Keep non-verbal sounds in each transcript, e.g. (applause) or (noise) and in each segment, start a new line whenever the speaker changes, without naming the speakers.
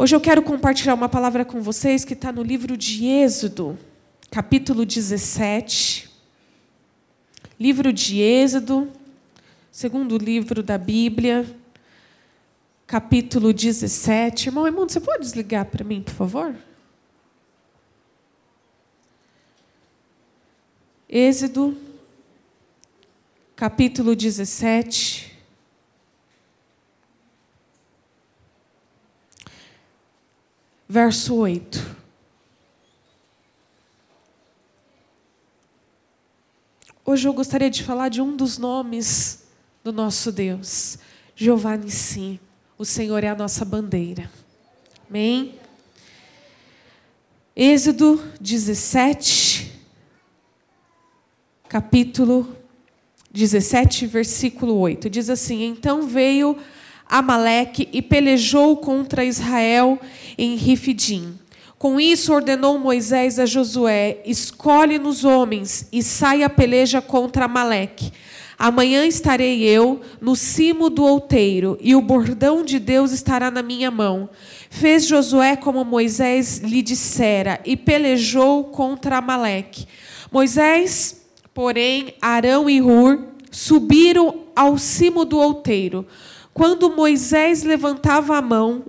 Hoje eu quero compartilhar uma palavra com vocês que está no livro de Êxodo, capítulo 17. Livro de Êxodo, segundo livro da Bíblia, capítulo 17. Irmão, irmão, você pode desligar para mim, por favor? Êxodo, capítulo 17. Verso 8. Hoje eu gostaria de falar de um dos nomes do nosso Deus, Jeová Nissim. O Senhor é a nossa bandeira. Amém? Êxodo 17, capítulo 17, versículo 8. Diz assim: Então veio Amaleque e pelejou contra Israel em Rifidim. Com isso ordenou Moisés a Josué: Escolhe-nos homens e saia a peleja contra Amaleque. Amanhã estarei eu no cimo do outeiro, e o bordão de Deus estará na minha mão. Fez Josué como Moisés lhe dissera, e pelejou contra Amaleque. Moisés, porém, Arão e Hur subiram ao cimo do outeiro. Quando Moisés levantava a mão,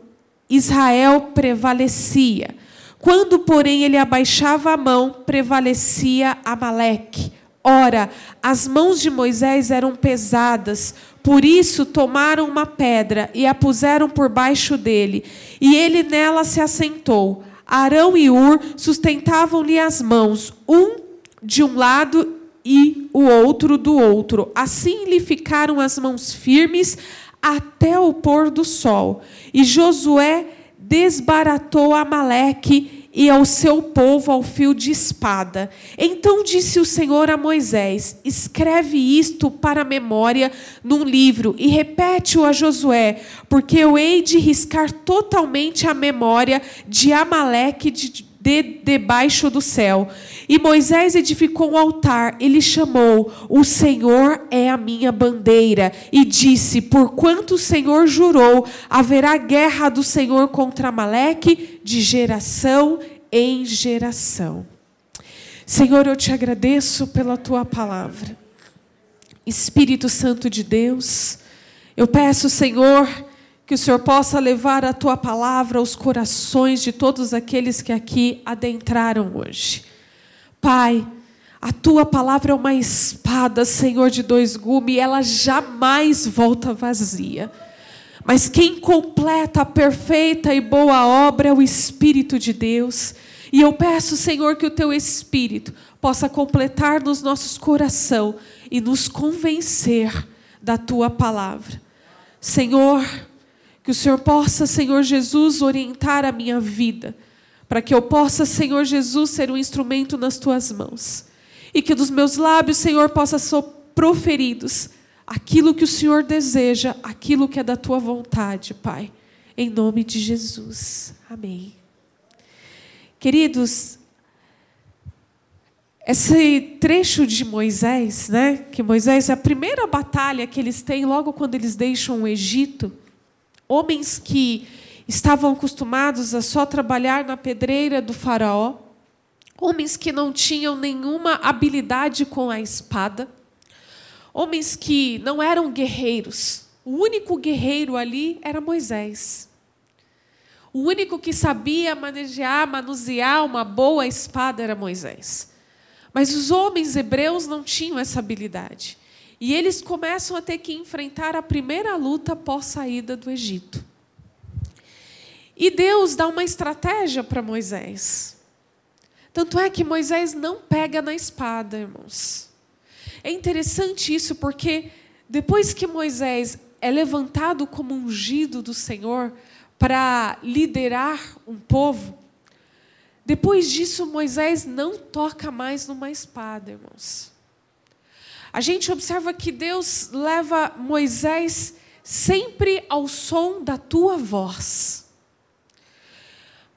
Israel prevalecia. Quando, porém, ele abaixava a mão, prevalecia Amaleque. Ora, as mãos de Moisés eram pesadas, por isso tomaram uma pedra e a puseram por baixo dele, e ele nela se assentou. Arão e Ur sustentavam-lhe as mãos, um de um lado e o outro do outro. Assim lhe ficaram as mãos firmes até o pôr do sol. E Josué desbaratou Amaleque e ao seu povo ao fio de espada. Então disse o Senhor a Moisés: Escreve isto para a memória num livro e repete-o a Josué, porque eu hei de riscar totalmente a memória de Amaleque de de debaixo do céu. E Moisés edificou um altar e lhe chamou: O Senhor é a minha bandeira. E disse: Porquanto o Senhor jurou, haverá guerra do Senhor contra Amaleque de geração em geração. Senhor, eu te agradeço pela tua palavra. Espírito Santo de Deus, eu peço, Senhor, que o Senhor possa levar a tua palavra aos corações de todos aqueles que aqui adentraram hoje. Pai, a tua palavra é uma espada, Senhor, de dois gumes, e ela jamais volta vazia. Mas quem completa a perfeita e boa obra é o Espírito de Deus. E eu peço, Senhor, que o teu Espírito possa completar nos nossos coração e nos convencer da tua palavra. Senhor, que o Senhor possa, Senhor Jesus, orientar a minha vida, para que eu possa, Senhor Jesus, ser um instrumento nas tuas mãos. E que dos meus lábios, Senhor, possa ser proferidos aquilo que o Senhor deseja, aquilo que é da tua vontade, Pai. Em nome de Jesus. Amém. Queridos, esse trecho de Moisés, né, que Moisés é a primeira batalha que eles têm logo quando eles deixam o Egito, homens que estavam acostumados a só trabalhar na pedreira do Faraó, homens que não tinham nenhuma habilidade com a espada, homens que não eram guerreiros. O único guerreiro ali era Moisés. O único que sabia manejar, manusear uma boa espada era Moisés. Mas os homens hebreus não tinham essa habilidade. E eles começam a ter que enfrentar a primeira luta após saída do Egito. E Deus dá uma estratégia para Moisés. Tanto é que Moisés não pega na espada, irmãos. É interessante isso porque depois que Moisés é levantado como ungido do Senhor para liderar um povo, depois disso Moisés não toca mais numa espada, irmãos a gente observa que Deus leva Moisés sempre ao som da tua voz.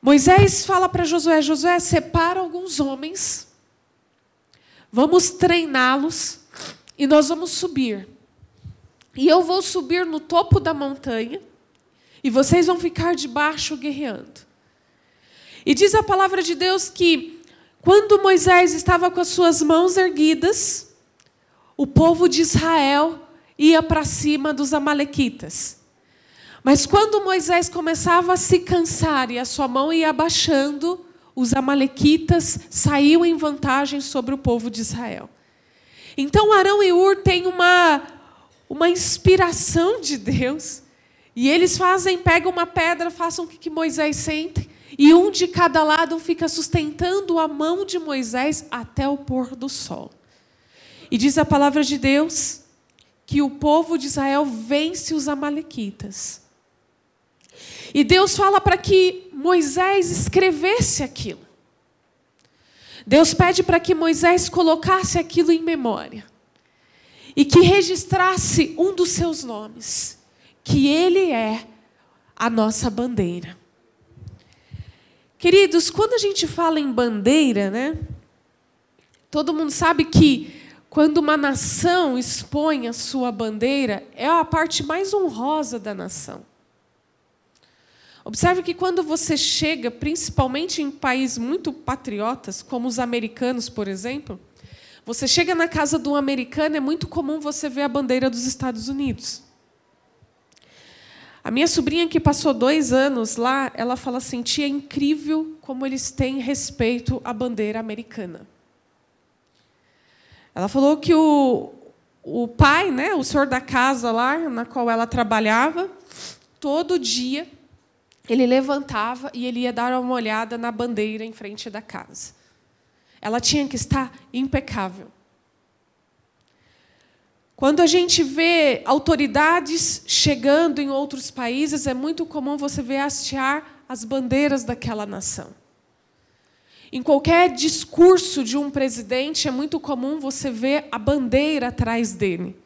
Moisés fala para Josué: Josué, separa alguns homens, vamos treiná-los e nós vamos subir. E eu vou subir no topo da montanha e vocês vão ficar debaixo guerreando. E diz a palavra de Deus que quando Moisés estava com as suas mãos erguidas, o povo de Israel ia para cima dos amalequitas. Mas quando Moisés começava a se cansar e a sua mão ia abaixando, os amalequitas saíam em vantagem sobre o povo de Israel. Então Arão e Ur têm uma, uma inspiração de Deus. E eles fazem, pegam uma pedra, façam o que Moisés sente, e um de cada lado fica sustentando a mão de Moisés até o pôr do sol. E diz a palavra de Deus que o povo de Israel vence os amalequitas. E Deus fala para que Moisés escrevesse aquilo. Deus pede para que Moisés colocasse aquilo em memória e que registrasse um dos seus nomes, que ele é a nossa bandeira. Queridos, quando a gente fala em bandeira, né? Todo mundo sabe que quando uma nação expõe a sua bandeira, é a parte mais honrosa da nação. Observe que quando você chega, principalmente em países muito patriotas, como os americanos, por exemplo, você chega na casa de um americano, é muito comum você ver a bandeira dos Estados Unidos. A minha sobrinha, que passou dois anos lá, ela fala assim: tia, é incrível como eles têm respeito à bandeira americana. Ela falou que o, o pai, né, o senhor da casa lá, na qual ela trabalhava, todo dia ele levantava e ele ia dar uma olhada na bandeira em frente da casa. Ela tinha que estar impecável. Quando a gente vê autoridades chegando em outros países, é muito comum você ver hastear as bandeiras daquela nação. Em qualquer discurso de um presidente, é muito comum você ver a bandeira atrás dele.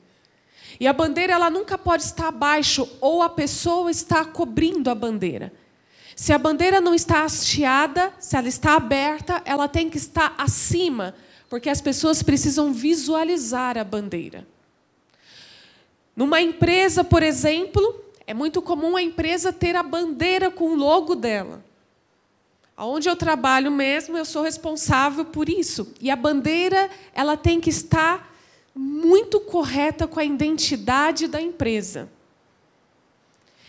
E a bandeira ela nunca pode estar abaixo ou a pessoa está cobrindo a bandeira. Se a bandeira não está hasteada, se ela está aberta, ela tem que estar acima, porque as pessoas precisam visualizar a bandeira. Numa empresa, por exemplo, é muito comum a empresa ter a bandeira com o logo dela. Onde eu trabalho mesmo, eu sou responsável por isso. E a bandeira, ela tem que estar muito correta com a identidade da empresa.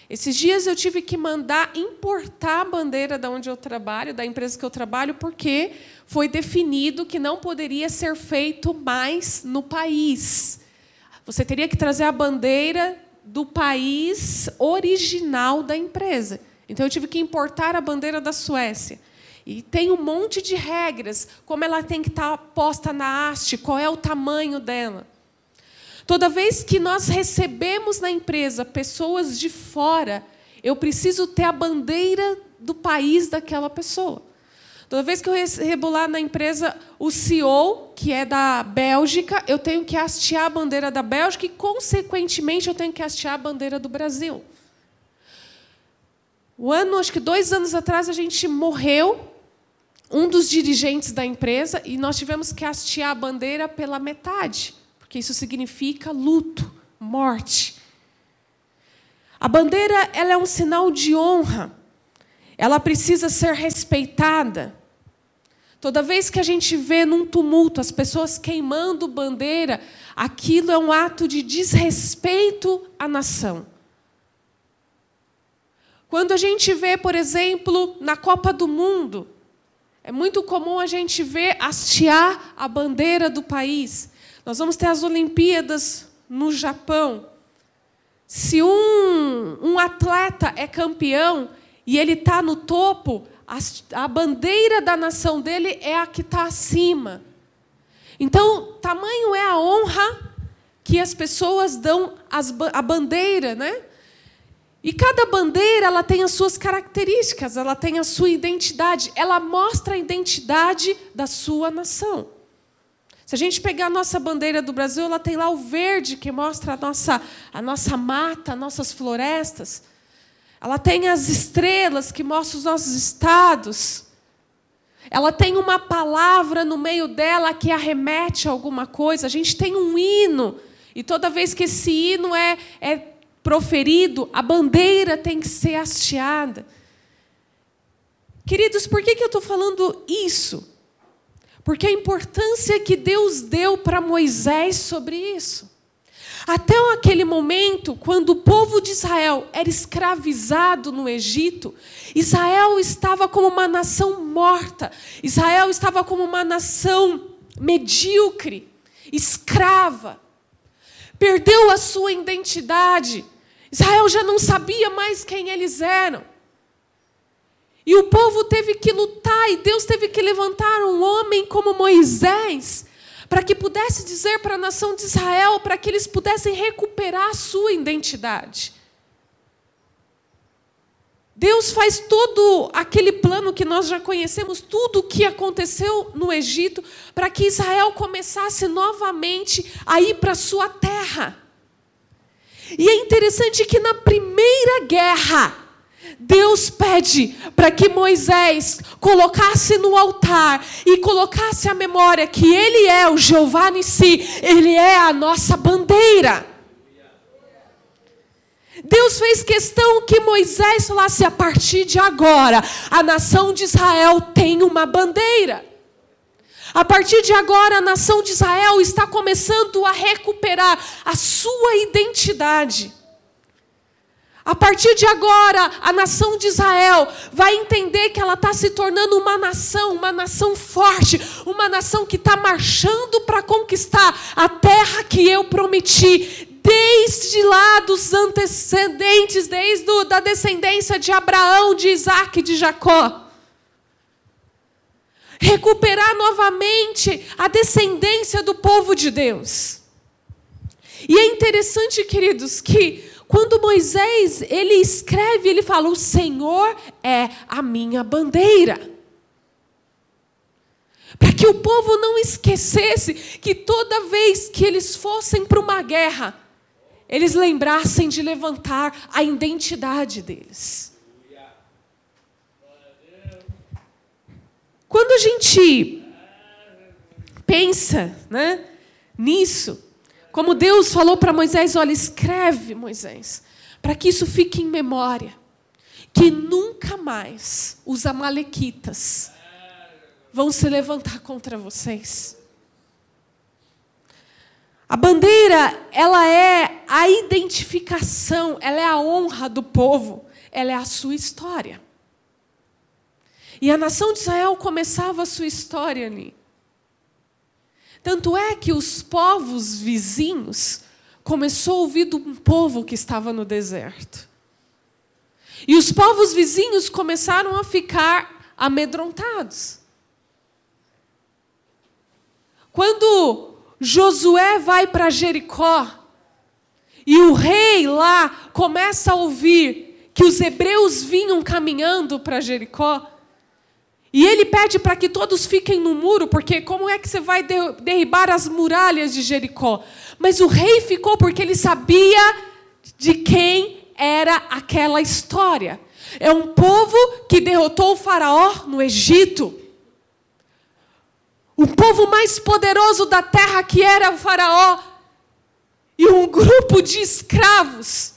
Esses dias eu tive que mandar importar a bandeira da onde eu trabalho, da empresa que eu trabalho, porque foi definido que não poderia ser feito mais no país. Você teria que trazer a bandeira do país original da empresa. Então eu tive que importar a bandeira da Suécia. E tem um monte de regras, como ela tem que estar posta na haste, qual é o tamanho dela. Toda vez que nós recebemos na empresa pessoas de fora, eu preciso ter a bandeira do país daquela pessoa. Toda vez que eu recebo lá na empresa o CEO, que é da Bélgica, eu tenho que hastear a bandeira da Bélgica e, consequentemente, eu tenho que hastear a bandeira do Brasil. O ano, acho que dois anos atrás, a gente morreu um dos dirigentes da empresa e nós tivemos que hastear a bandeira pela metade, porque isso significa luto, morte. A bandeira ela é um sinal de honra. Ela precisa ser respeitada. Toda vez que a gente vê num tumulto as pessoas queimando bandeira, aquilo é um ato de desrespeito à nação. Quando a gente vê, por exemplo, na Copa do Mundo, é muito comum a gente ver hastear a bandeira do país. Nós vamos ter as Olimpíadas no Japão. Se um, um atleta é campeão e ele está no topo, a, a bandeira da nação dele é a que está acima. Então, tamanho é a honra que as pessoas dão às, à bandeira, né? E cada bandeira ela tem as suas características, ela tem a sua identidade, ela mostra a identidade da sua nação. Se a gente pegar a nossa bandeira do Brasil, ela tem lá o verde que mostra a nossa, a nossa mata, as nossas florestas. Ela tem as estrelas que mostram os nossos estados. Ela tem uma palavra no meio dela que arremete a alguma coisa. A gente tem um hino. E toda vez que esse hino é, é proferido, a bandeira tem que ser hasteada. Queridos, por que, que eu estou falando isso? Porque a importância que Deus deu para Moisés sobre isso. Até aquele momento, quando o povo de Israel era escravizado no Egito, Israel estava como uma nação morta, Israel estava como uma nação medíocre, escrava, perdeu a sua identidade. Israel já não sabia mais quem eles eram. E o povo teve que lutar, e Deus teve que levantar um homem como Moisés, para que pudesse dizer para a nação de Israel, para que eles pudessem recuperar a sua identidade. Deus faz todo aquele plano que nós já conhecemos, tudo o que aconteceu no Egito, para que Israel começasse novamente a ir para a sua terra. E é interessante que na primeira guerra, Deus pede para que Moisés colocasse no altar e colocasse a memória que Ele é o Jeová em si, Ele é a nossa bandeira. Deus fez questão que Moisés falasse: a partir de agora, a nação de Israel tem uma bandeira. A partir de agora, a nação de Israel está começando a recuperar a sua identidade. A partir de agora, a nação de Israel vai entender que ela está se tornando uma nação, uma nação forte, uma nação que está marchando para conquistar a terra que eu prometi, desde lá dos antecedentes, desde a da descendência de Abraão, de Isaac e de Jacó. Recuperar novamente a descendência do povo de Deus. E é interessante, queridos, que quando Moisés, ele escreve, ele fala: "O Senhor é a minha bandeira". Para que o povo não esquecesse que toda vez que eles fossem para uma guerra, eles lembrassem de levantar a identidade deles. Quando a gente pensa né, nisso, como Deus falou para Moisés: olha, escreve, Moisés, para que isso fique em memória, que nunca mais os Amalequitas vão se levantar contra vocês. A bandeira, ela é a identificação, ela é a honra do povo, ela é a sua história. E a nação de Israel começava a sua história ali. Tanto é que os povos vizinhos começou a ouvir de um povo que estava no deserto. E os povos vizinhos começaram a ficar amedrontados. Quando Josué vai para Jericó e o rei lá começa a ouvir que os hebreus vinham caminhando para Jericó, e ele pede para que todos fiquem no muro, porque como é que você vai derribar as muralhas de Jericó? Mas o rei ficou porque ele sabia de quem era aquela história. É um povo que derrotou o Faraó no Egito. O povo mais poderoso da terra que era o Faraó. E um grupo de escravos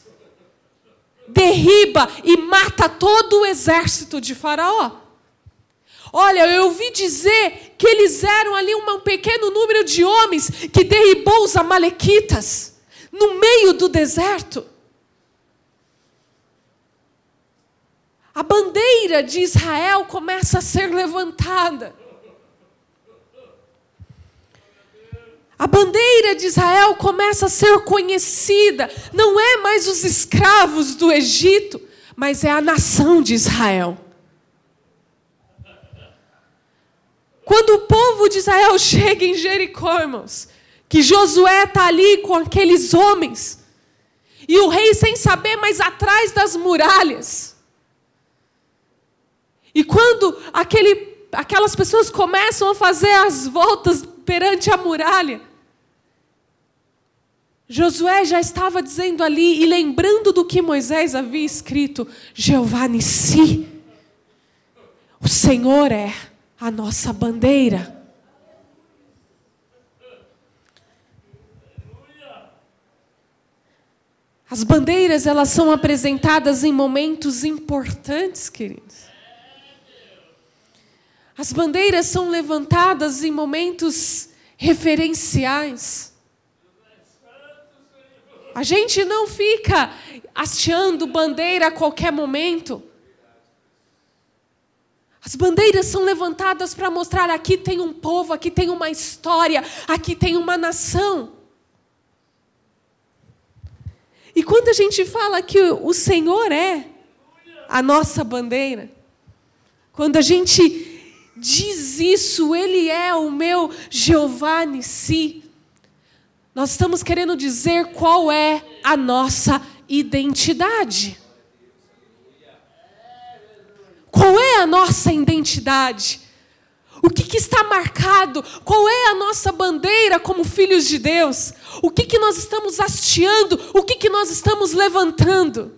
derriba e mata todo o exército de Faraó. Olha, eu ouvi dizer que eles eram ali um pequeno número de homens que derribou os amalequitas no meio do deserto. A bandeira de Israel começa a ser levantada. A bandeira de Israel começa a ser conhecida. Não é mais os escravos do Egito, mas é a nação de Israel. Quando o povo de Israel chega em Jericó, irmãos, que Josué está ali com aqueles homens, e o rei sem saber, mas atrás das muralhas. E quando aquele, aquelas pessoas começam a fazer as voltas perante a muralha, Josué já estava dizendo ali e lembrando do que Moisés havia escrito: Jeová Nissi, o Senhor é a nossa bandeira. As bandeiras, elas são apresentadas em momentos importantes, queridos. As bandeiras são levantadas em momentos referenciais. A gente não fica hasteando bandeira a qualquer momento. As bandeiras são levantadas para mostrar aqui tem um povo, aqui tem uma história, aqui tem uma nação. E quando a gente fala que o Senhor é a nossa bandeira, quando a gente diz isso, Ele é o meu Jeová Nissi, nós estamos querendo dizer qual é a nossa identidade. Qual é a nossa identidade? O que, que, está marcado? Qual é a nossa bandeira como filhos de Deus? O que, que nós estamos hasteando? O que, que nós estamos levantando?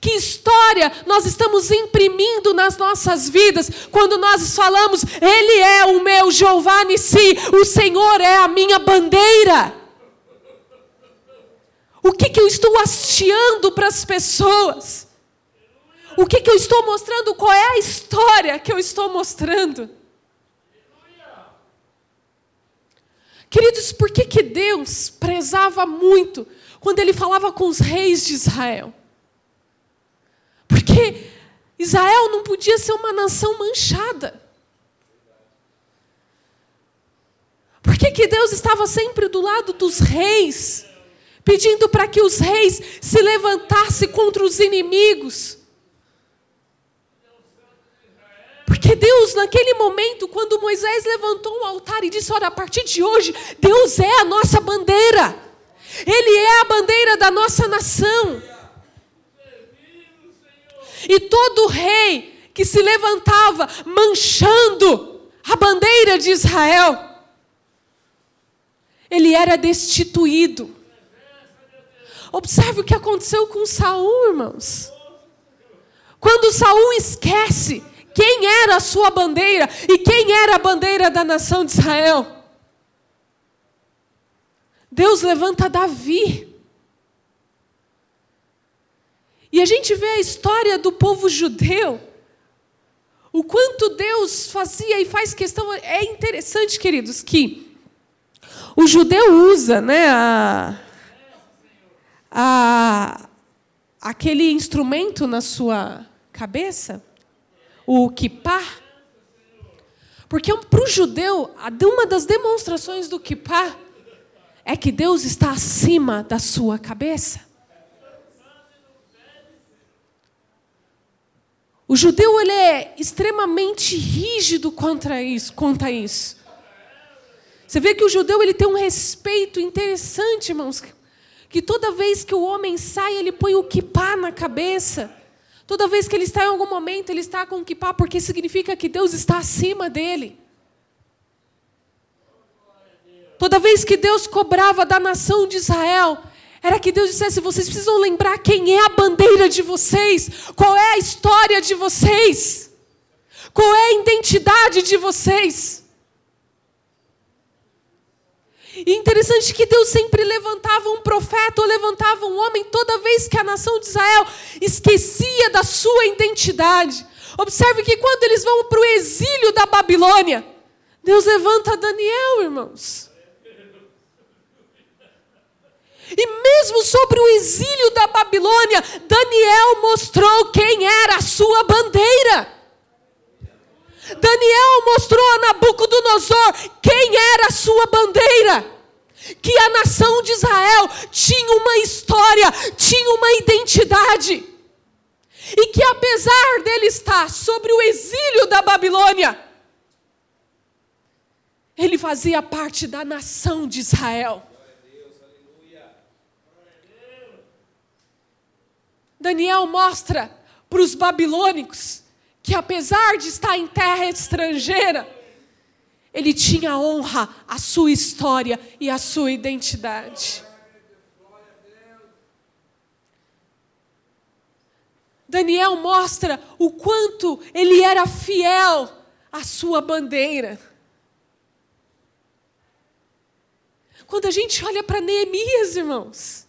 Que história nós estamos imprimindo nas nossas vidas quando nós falamos, Ele é o meu Jeová Nissi, o Senhor é a minha bandeira? O que, que eu estou hasteando para as pessoas? O que, que eu estou mostrando? Qual é a história que eu estou mostrando? Queridos, por que, que Deus prezava muito quando Ele falava com os reis de Israel? Porque Israel não podia ser uma nação manchada. Por que, que Deus estava sempre do lado dos reis, pedindo para que os reis se levantassem contra os inimigos? Porque Deus, naquele momento, quando Moisés levantou um altar e disse: Olha, a partir de hoje, Deus é a nossa bandeira, Ele é a bandeira da nossa nação. E todo rei que se levantava manchando a bandeira de Israel, ele era destituído. Observe o que aconteceu com Saul, irmãos. Quando Saul esquece quem era a sua bandeira e quem era a bandeira da nação de Israel. Deus levanta Davi. E a gente vê a história do povo judeu. O quanto Deus fazia e faz questão. É interessante, queridos, que o judeu usa né, a, a, aquele instrumento na sua cabeça o kippah. Porque para o judeu, uma das demonstrações do kippah é que Deus está acima da sua cabeça. O judeu ele é extremamente rígido contra isso, contra isso. Você vê que o judeu ele tem um respeito interessante, irmãos, que toda vez que o homem sai, ele põe o kippah na cabeça. Toda vez que ele está em algum momento, ele está com o kippah, porque significa que Deus está acima dele. Toda vez que Deus cobrava da nação de Israel, era que Deus dissesse: vocês precisam lembrar quem é a bandeira de vocês, qual é a história de vocês, qual é a identidade de vocês. E interessante que Deus sempre levantava um profeta ou levantava um homem toda vez que a nação de Israel esquecia da sua identidade. Observe que quando eles vão para o exílio da Babilônia, Deus levanta Daniel, irmãos. E mesmo sobre o exílio da Babilônia, Daniel mostrou quem era a sua bandeira. Daniel mostrou a Nabucodonosor quem era a sua bandeira. Que a nação de Israel tinha uma história, tinha uma identidade. E que apesar dele estar sobre o exílio da Babilônia, ele fazia parte da nação de Israel. Daniel mostra para os babilônicos que apesar de estar em terra estrangeira, ele tinha honra à sua história e à sua identidade. Daniel mostra o quanto ele era fiel à sua bandeira. Quando a gente olha para Neemias, irmãos,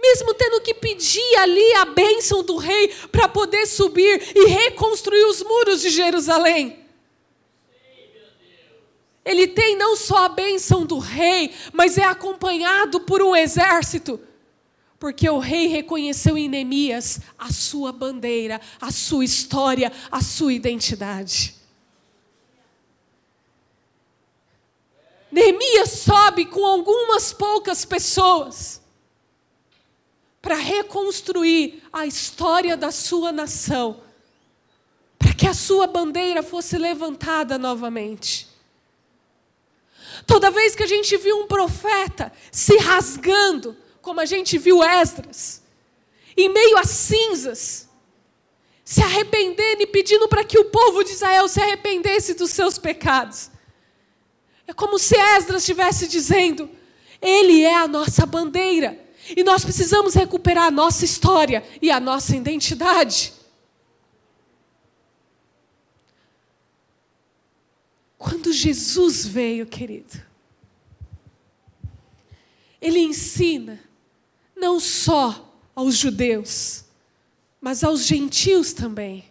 mesmo tendo que pedir ali a bênção do rei para poder subir e reconstruir os muros de Jerusalém. Ele tem não só a bênção do rei, mas é acompanhado por um exército. Porque o rei reconheceu em Neemias a sua bandeira, a sua história, a sua identidade. Neemias sobe com algumas poucas pessoas para reconstruir a história da sua nação, para que a sua bandeira fosse levantada novamente. Toda vez que a gente viu um profeta se rasgando, como a gente viu Esdras, em meio a cinzas, se arrependendo e pedindo para que o povo de Israel se arrependesse dos seus pecados. É como se Esdras estivesse dizendo: Ele é a nossa bandeira, e nós precisamos recuperar a nossa história e a nossa identidade. Quando Jesus veio, querido, ele ensina não só aos judeus, mas aos gentios também,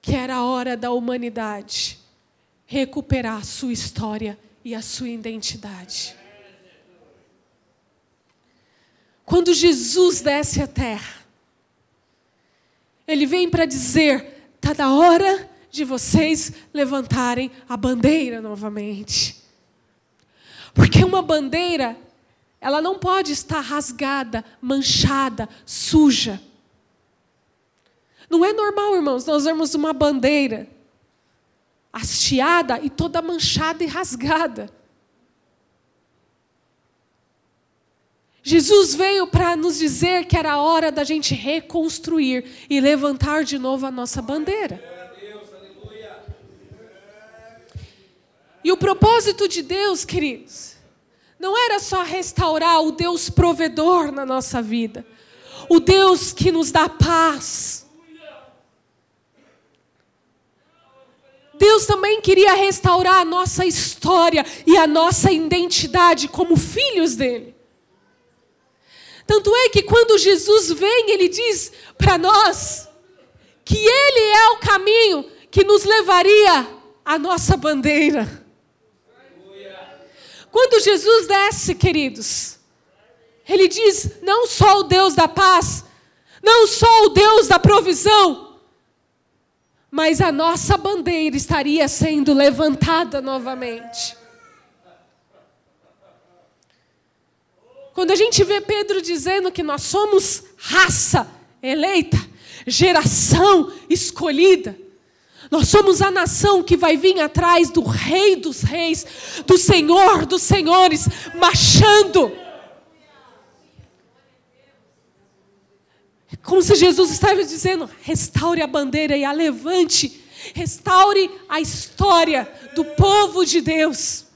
que era a hora da humanidade recuperar a sua história e a sua identidade. Quando Jesus desce à terra, ele vem para dizer: está na hora de vocês levantarem a bandeira novamente. Porque uma bandeira, ela não pode estar rasgada, manchada, suja. Não é normal, irmãos, nós vemos uma bandeira hasteada e toda manchada e rasgada. Jesus veio para nos dizer que era hora da gente reconstruir e levantar de novo a nossa bandeira. E o propósito de Deus, queridos, não era só restaurar o Deus provedor na nossa vida, o Deus que nos dá paz. Deus também queria restaurar a nossa história e a nossa identidade como filhos dele. Tanto é que quando Jesus vem, ele diz para nós que ele é o caminho que nos levaria à nossa bandeira. Quando Jesus desce, queridos, ele diz: não só o Deus da paz, não só o Deus da provisão, mas a nossa bandeira estaria sendo levantada novamente. Quando a gente vê Pedro dizendo que nós somos raça eleita, geração escolhida, nós somos a nação que vai vir atrás do Rei dos Reis, do Senhor dos Senhores, marchando. Como se Jesus estava dizendo: restaure a bandeira e a levante, restaure a história do povo de Deus.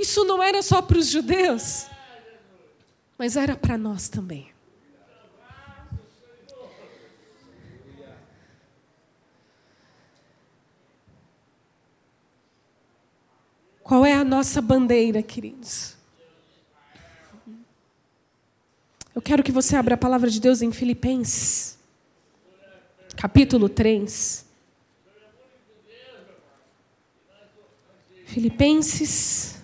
Isso não era só para os judeus, mas era para nós também. Qual é a nossa bandeira, queridos? Eu quero que você abra a palavra de Deus em Filipenses, capítulo 3. Filipenses,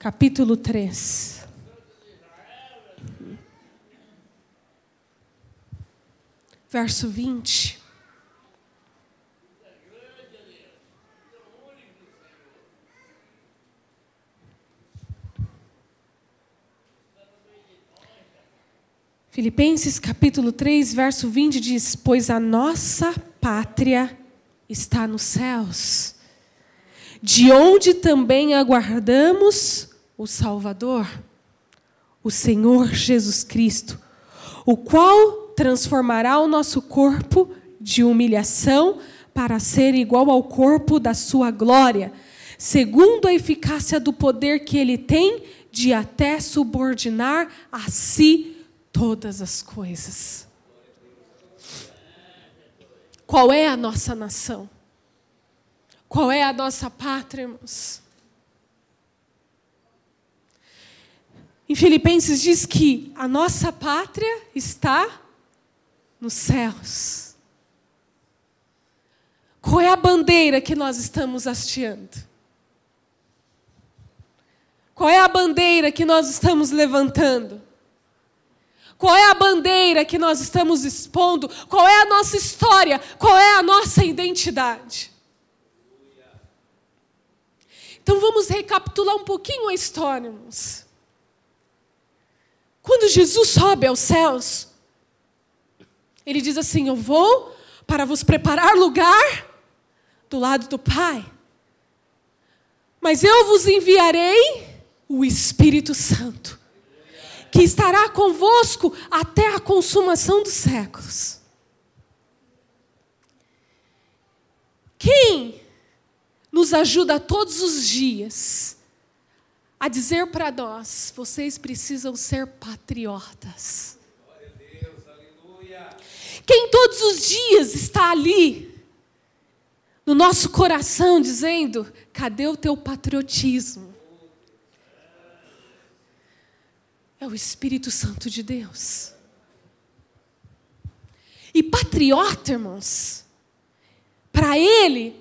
capítulo 3. Verso 20. Filipenses capítulo 3, verso 20 diz: Pois a nossa pátria está nos céus, de onde também aguardamos o Salvador, o Senhor Jesus Cristo, o qual transformará o nosso corpo de humilhação para ser igual ao corpo da sua glória, segundo a eficácia do poder que ele tem de até subordinar a si todas as coisas. Qual é a nossa nação? Qual é a nossa pátria, irmãos? Em Filipenses diz que a nossa pátria está nos céus. Qual é a bandeira que nós estamos hasteando? Qual é a bandeira que nós estamos levantando? Qual é a bandeira que nós estamos expondo? Qual é a nossa história? Qual é a nossa identidade? Então vamos recapitular um pouquinho a história, irmãos. Quando Jesus sobe aos céus, ele diz assim: Eu vou para vos preparar lugar do lado do Pai. Mas eu vos enviarei o Espírito Santo, que estará convosco até a consumação dos séculos. Quem nos ajuda todos os dias a dizer para nós: vocês precisam ser patriotas. Quem todos os dias está ali, no nosso coração, dizendo: cadê o teu patriotismo? É o Espírito Santo de Deus. E patriota, irmãos, para ele,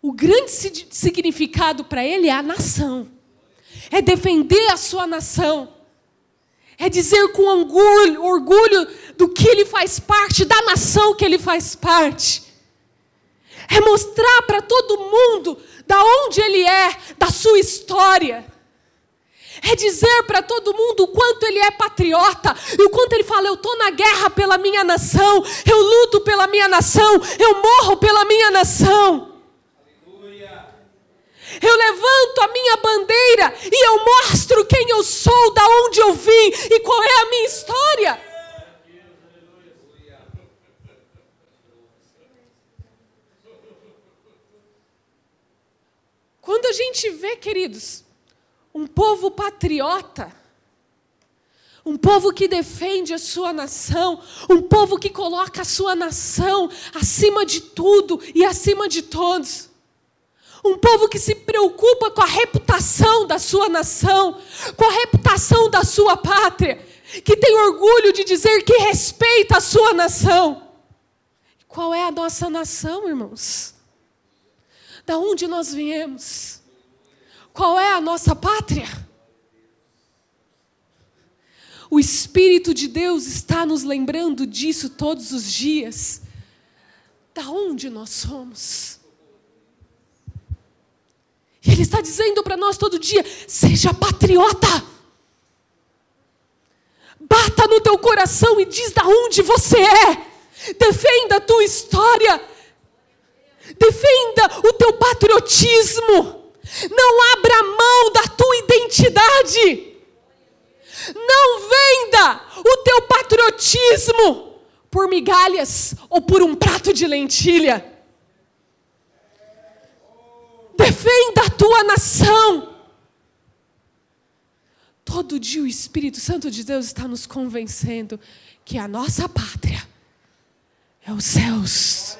o grande significado para ele é a nação, é defender a sua nação, é dizer com orgulho, orgulho do que ele faz parte, da nação que ele faz parte, é mostrar para todo mundo da onde ele é, da sua história. É dizer para todo mundo o quanto ele é patriota e o quanto ele fala: eu estou na guerra pela minha nação, eu luto pela minha nação, eu morro pela minha nação. Eu levanto a minha bandeira e eu mostro quem eu sou, da onde eu vim e qual é a minha história. Quando a gente vê, queridos, um povo patriota, um povo que defende a sua nação, um povo que coloca a sua nação acima de tudo e acima de todos. Um povo que se preocupa com a reputação da sua nação, com a reputação da sua pátria, que tem orgulho de dizer que respeita a sua nação. Qual é a nossa nação, irmãos? Da onde nós viemos? Qual é a nossa pátria? O Espírito de Deus está nos lembrando disso todos os dias. Da onde nós somos? E Ele está dizendo para nós todo dia: seja patriota. Bata no teu coração e diz da onde você é. Defenda a tua história. Defenda o teu patriotismo. Não abra mão da tua identidade. Não venda o teu patriotismo por migalhas ou por um prato de lentilha. Defenda a tua nação. Todo dia o Espírito Santo de Deus está nos convencendo que a nossa pátria é os céus.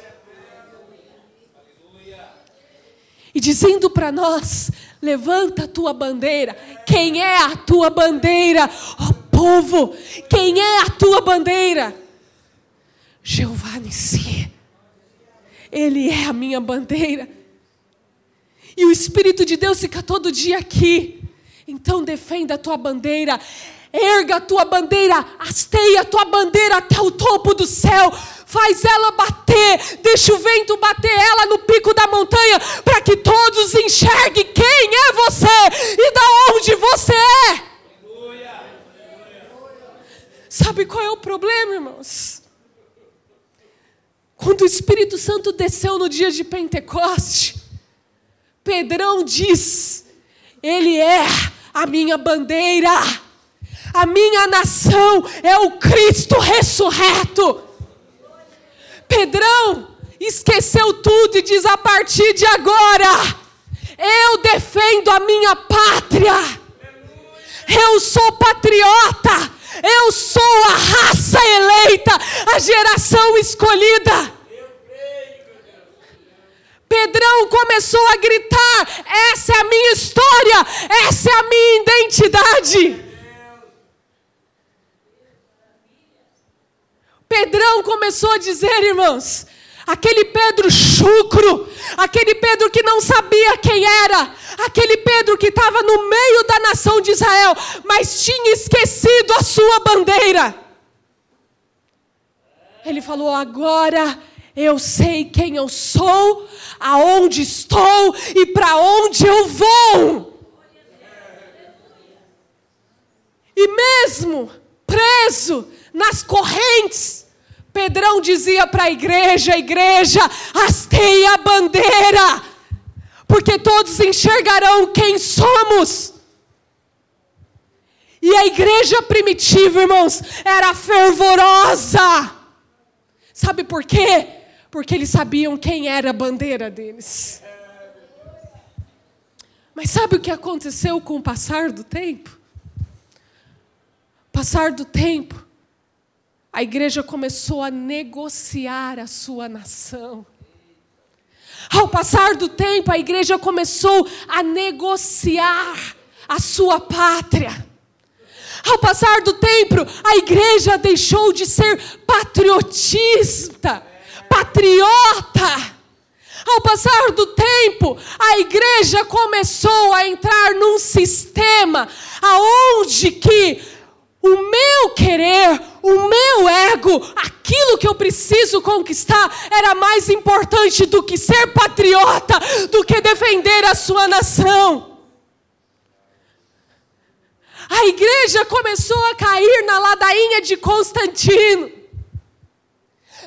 e dizendo para nós: levanta a tua bandeira. Quem é a tua bandeira? Ó oh, povo, quem é a tua bandeira? Jeová Nissi. Ele é a minha bandeira. E o Espírito de Deus fica todo dia aqui. Então defenda a tua bandeira. Erga a tua bandeira, hasteia a tua bandeira até o topo do céu faz ela bater, deixa o vento bater ela no pico da montanha, para que todos enxerguem quem é você e da onde você é. Sabe qual é o problema, irmãos? Quando o Espírito Santo desceu no dia de Pentecoste, Pedrão diz: Ele é a minha bandeira, a minha nação é o Cristo ressurreto. Pedrão esqueceu tudo e diz: a partir de agora, eu defendo a minha pátria. Eu sou patriota. Eu sou a raça eleita, a geração escolhida. Pedrão começou a gritar: essa é a minha história, essa é a minha identidade. Pedrão começou a dizer, irmãos, aquele Pedro chucro, aquele Pedro que não sabia quem era, aquele Pedro que estava no meio da nação de Israel, mas tinha esquecido a sua bandeira. Ele falou: agora eu sei quem eu sou, aonde estou e para onde eu vou. E mesmo preso nas correntes, Pedrão dizia para a igreja: igreja, hastei a bandeira, porque todos enxergarão quem somos. E a igreja primitiva, irmãos, era fervorosa. Sabe por quê? Porque eles sabiam quem era a bandeira deles. Mas sabe o que aconteceu com o passar do tempo? Passar do tempo, a igreja começou a negociar a sua nação. Ao passar do tempo, a igreja começou a negociar a sua pátria. Ao passar do tempo, a igreja deixou de ser patriotista, patriota. Ao passar do tempo, a igreja começou a entrar num sistema aonde que o meu querer, o meu ego, aquilo que eu preciso conquistar era mais importante do que ser patriota, do que defender a sua nação. A igreja começou a cair na ladainha de Constantino.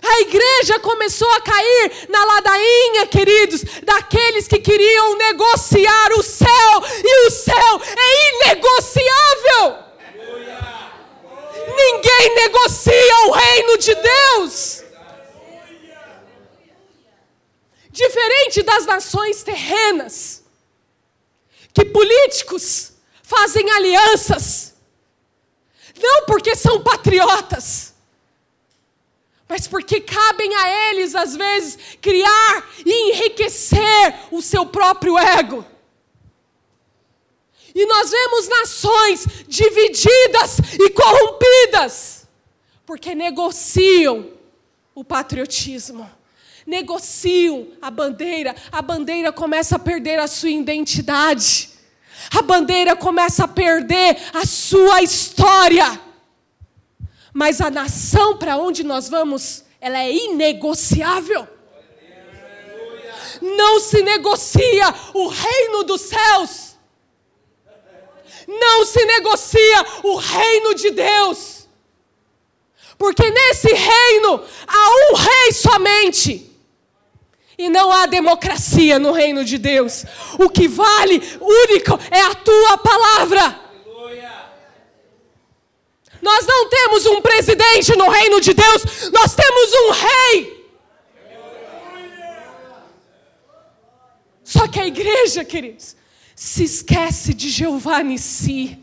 A igreja começou a cair na ladainha, queridos, daqueles que queriam negociar o céu, e o céu é inegociável. Ninguém negocia o reino de Deus. Diferente das nações terrenas, que políticos fazem alianças, não porque são patriotas, mas porque cabem a eles, às vezes, criar e enriquecer o seu próprio ego. E nós vemos nações divididas e corrompidas, porque negociam o patriotismo, negociam a bandeira, a bandeira começa a perder a sua identidade, a bandeira começa a perder a sua história. Mas a nação para onde nós vamos, ela é inegociável. Não se negocia o reino dos céus não se negocia o reino de Deus. Porque nesse reino há um rei somente. E não há democracia no reino de Deus. O que vale, único, é a tua palavra. Nós não temos um presidente no reino de Deus, nós temos um rei. Só que a igreja, queridos, se esquece de Jeová Nissi.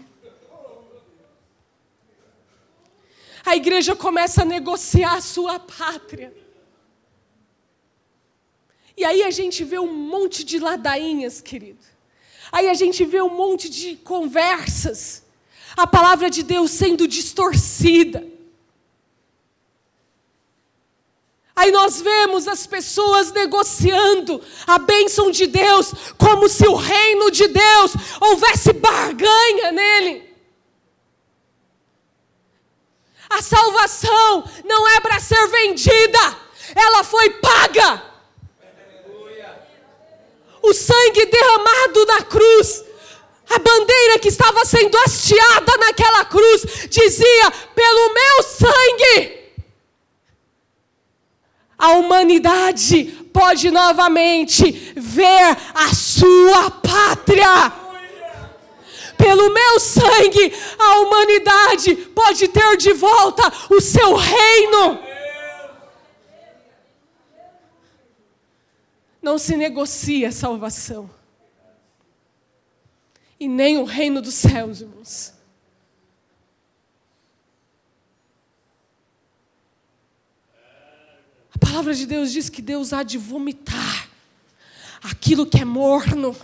A igreja começa a negociar a sua pátria. E aí a gente vê um monte de ladainhas, querido. Aí a gente vê um monte de conversas. A palavra de Deus sendo distorcida. Aí nós vemos as pessoas negociando a bênção de Deus, como se o reino de Deus houvesse barganha nele. A salvação não é para ser vendida, ela foi paga. O sangue derramado na cruz, a bandeira que estava sendo hasteada naquela cruz, dizia: pelo meu sangue a humanidade pode novamente ver a sua pátria. Pelo meu sangue, a humanidade pode ter de volta o seu reino. Não se negocia a salvação. E nem o reino dos céus, irmãos. palavra de Deus diz que Deus há de vomitar aquilo que é morno.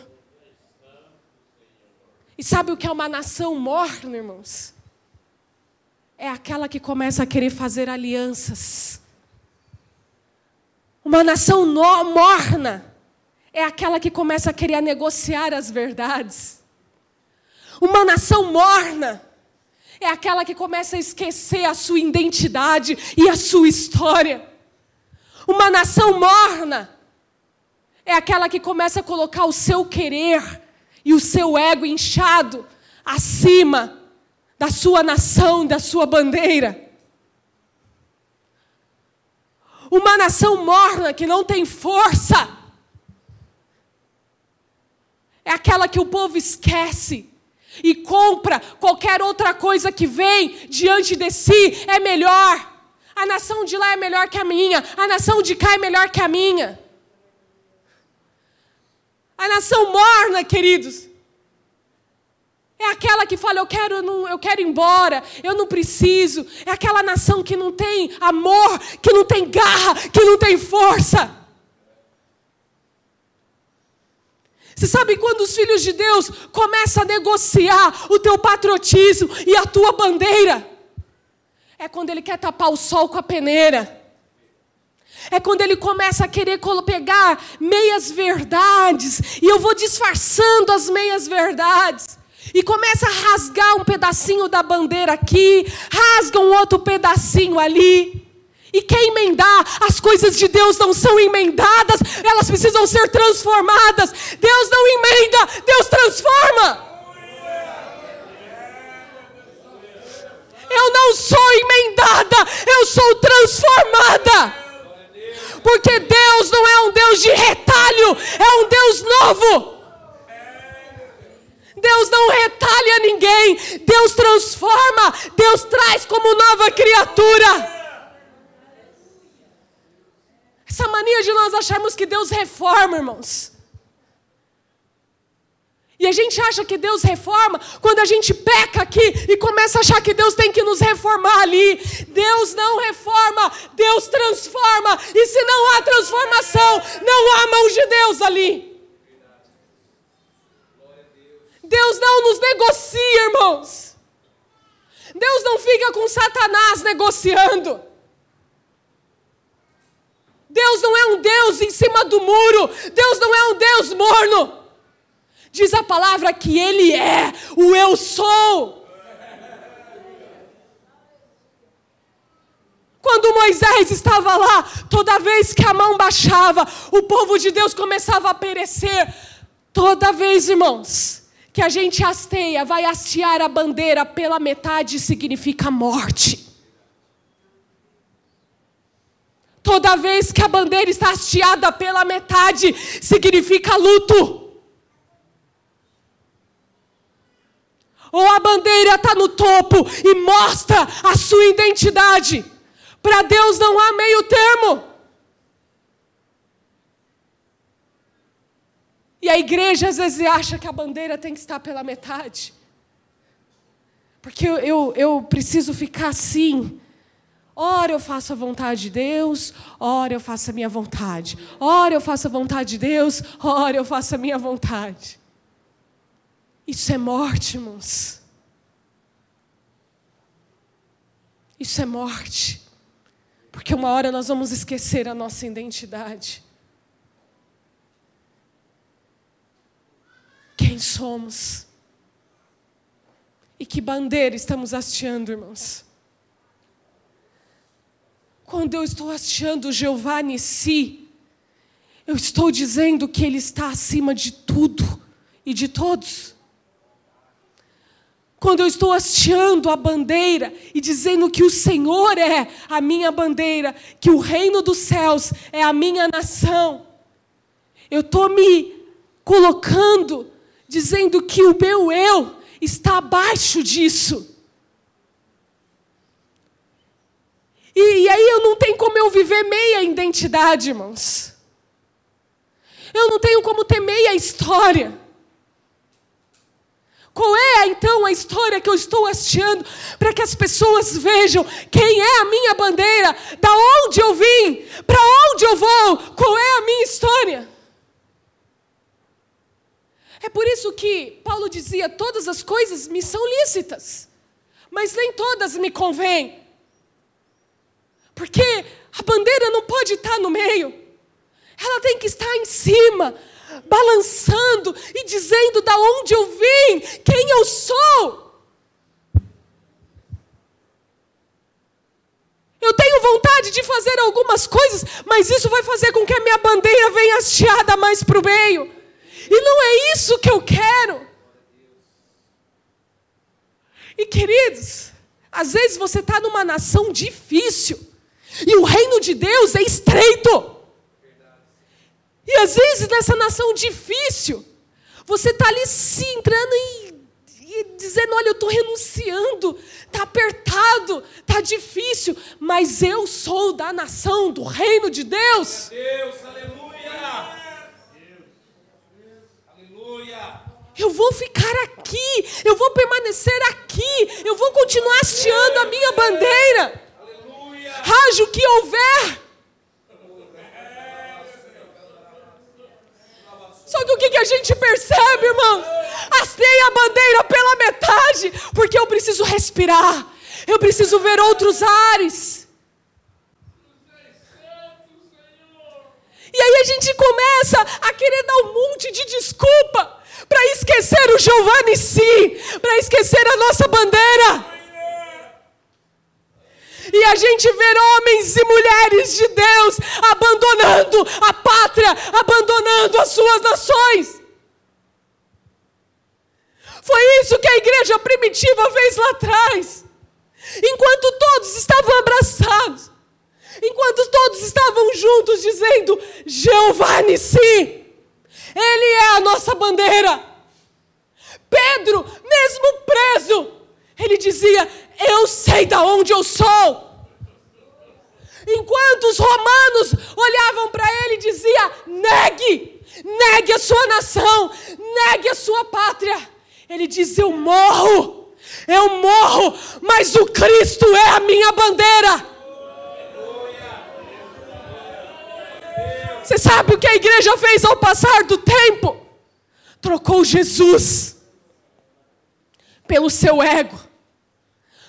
E sabe o que é uma nação morna, irmãos? é aquela que começa a querer fazer alianças. Uma nação no, morna é aquela que começa a querer negociar as verdades. Uma nação morna é aquela que começa a esquecer a sua identidade e a sua história. Uma nação morna é aquela que começa a colocar o seu querer e o seu ego inchado acima da sua nação, da sua bandeira. Uma nação morna que não tem força é aquela que o povo esquece e compra qualquer outra coisa que vem diante de si é melhor. A nação de lá é melhor que a minha, a nação de cá é melhor que a minha. A nação morna, queridos, é aquela que fala, eu quero, eu, não, eu quero ir embora, eu não preciso. É aquela nação que não tem amor, que não tem garra, que não tem força. Você sabe quando os filhos de Deus começam a negociar o teu patriotismo e a tua bandeira? É quando ele quer tapar o sol com a peneira. É quando ele começa a querer pegar meias verdades, e eu vou disfarçando as meias verdades. E começa a rasgar um pedacinho da bandeira aqui, rasga um outro pedacinho ali. E quer emendar, as coisas de Deus não são emendadas, elas precisam ser transformadas. Deus não emenda, Deus transforma. Eu não sou emendada, eu sou transformada. Porque Deus não é um Deus de retalho, é um Deus novo. Deus não retalha ninguém, Deus transforma, Deus traz como nova criatura. Essa mania de nós acharmos que Deus reforma, irmãos. E a gente acha que Deus reforma quando a gente peca aqui e começa a achar que Deus tem que nos reformar ali. Deus não reforma, Deus transforma. E se não há transformação, não há mão de Deus ali. Deus não nos negocia, irmãos. Deus não fica com Satanás negociando. Deus não é um Deus em cima do muro. Deus não é um Deus morno. Diz a palavra que Ele é o Eu sou. Quando Moisés estava lá, toda vez que a mão baixava, o povo de Deus começava a perecer. Toda vez, irmãos que a gente hasteia, vai hastear a bandeira pela metade significa morte. Toda vez que a bandeira está hasteada pela metade, significa luto. Ou a bandeira está no topo e mostra a sua identidade. Para Deus não há meio termo. E a igreja às vezes acha que a bandeira tem que estar pela metade. Porque eu, eu, eu preciso ficar assim. Ora eu faço a vontade de Deus, ora eu faço a minha vontade. Ora eu faço a vontade de Deus, ora eu faço a minha vontade. Isso é morte, irmãos. Isso é morte. Porque uma hora nós vamos esquecer a nossa identidade. quem somos. E que bandeira estamos hasteando, irmãos. Quando eu estou hasteando Jeová Nissi, eu estou dizendo que Ele está acima de tudo e de todos. Quando eu estou hasteando a bandeira e dizendo que o Senhor é a minha bandeira, que o reino dos céus é a minha nação, eu estou me colocando dizendo que o meu eu está abaixo disso. E, e, aí eu não tenho como eu viver meia identidade, irmãos. Eu não tenho como ter meia história. Qual é então a história que eu estou hasteando para que as pessoas vejam quem é a minha bandeira, da onde eu vim, para onde eu vou, qual é a minha história? É por isso que Paulo dizia: todas as coisas me são lícitas, mas nem todas me convêm. Porque a bandeira não pode estar no meio, ela tem que estar em cima, balançando e dizendo da onde eu vim, quem eu sou. Eu tenho vontade de fazer algumas coisas, mas isso vai fazer com que a minha bandeira venha hasteada mais para o meio. E não é isso que eu quero. E queridos, às vezes você está numa nação difícil, e o reino de Deus é estreito. E às vezes nessa nação difícil, você está ali se entrando e, e dizendo: Olha, eu estou renunciando, está apertado, está difícil, mas eu sou da nação, do reino de Deus.
Deus, aleluia! Aleluia!
Eu vou ficar aqui, eu vou permanecer aqui, eu vou continuar hasteando a minha bandeira. Haja o que houver. Só que o que, a gente percebe, irmão? Hastei a bandeira pela metade, porque eu preciso respirar, eu preciso ver outros ares. E aí a gente começa a querer dar um monte de desculpa para esquecer o Giovanni Si, para esquecer a nossa bandeira. E a gente vê homens e mulheres de Deus abandonando a pátria, abandonando as suas nações. Foi isso que a igreja primitiva fez lá atrás. Enquanto todos estavam abraçados, enquanto todos estavam juntos dizendo: Jeová Nissi, Ele é a nossa bandeira. Pedro, mesmo preso, ele dizia: Eu sei da onde eu sou. Enquanto os romanos olhavam para ele e diziam: Negue, negue a sua nação, negue a sua pátria. Ele diz: Eu morro, eu morro, mas o Cristo é a minha bandeira. Você sabe o que a igreja fez ao passar do tempo? Trocou Jesus pelo seu ego,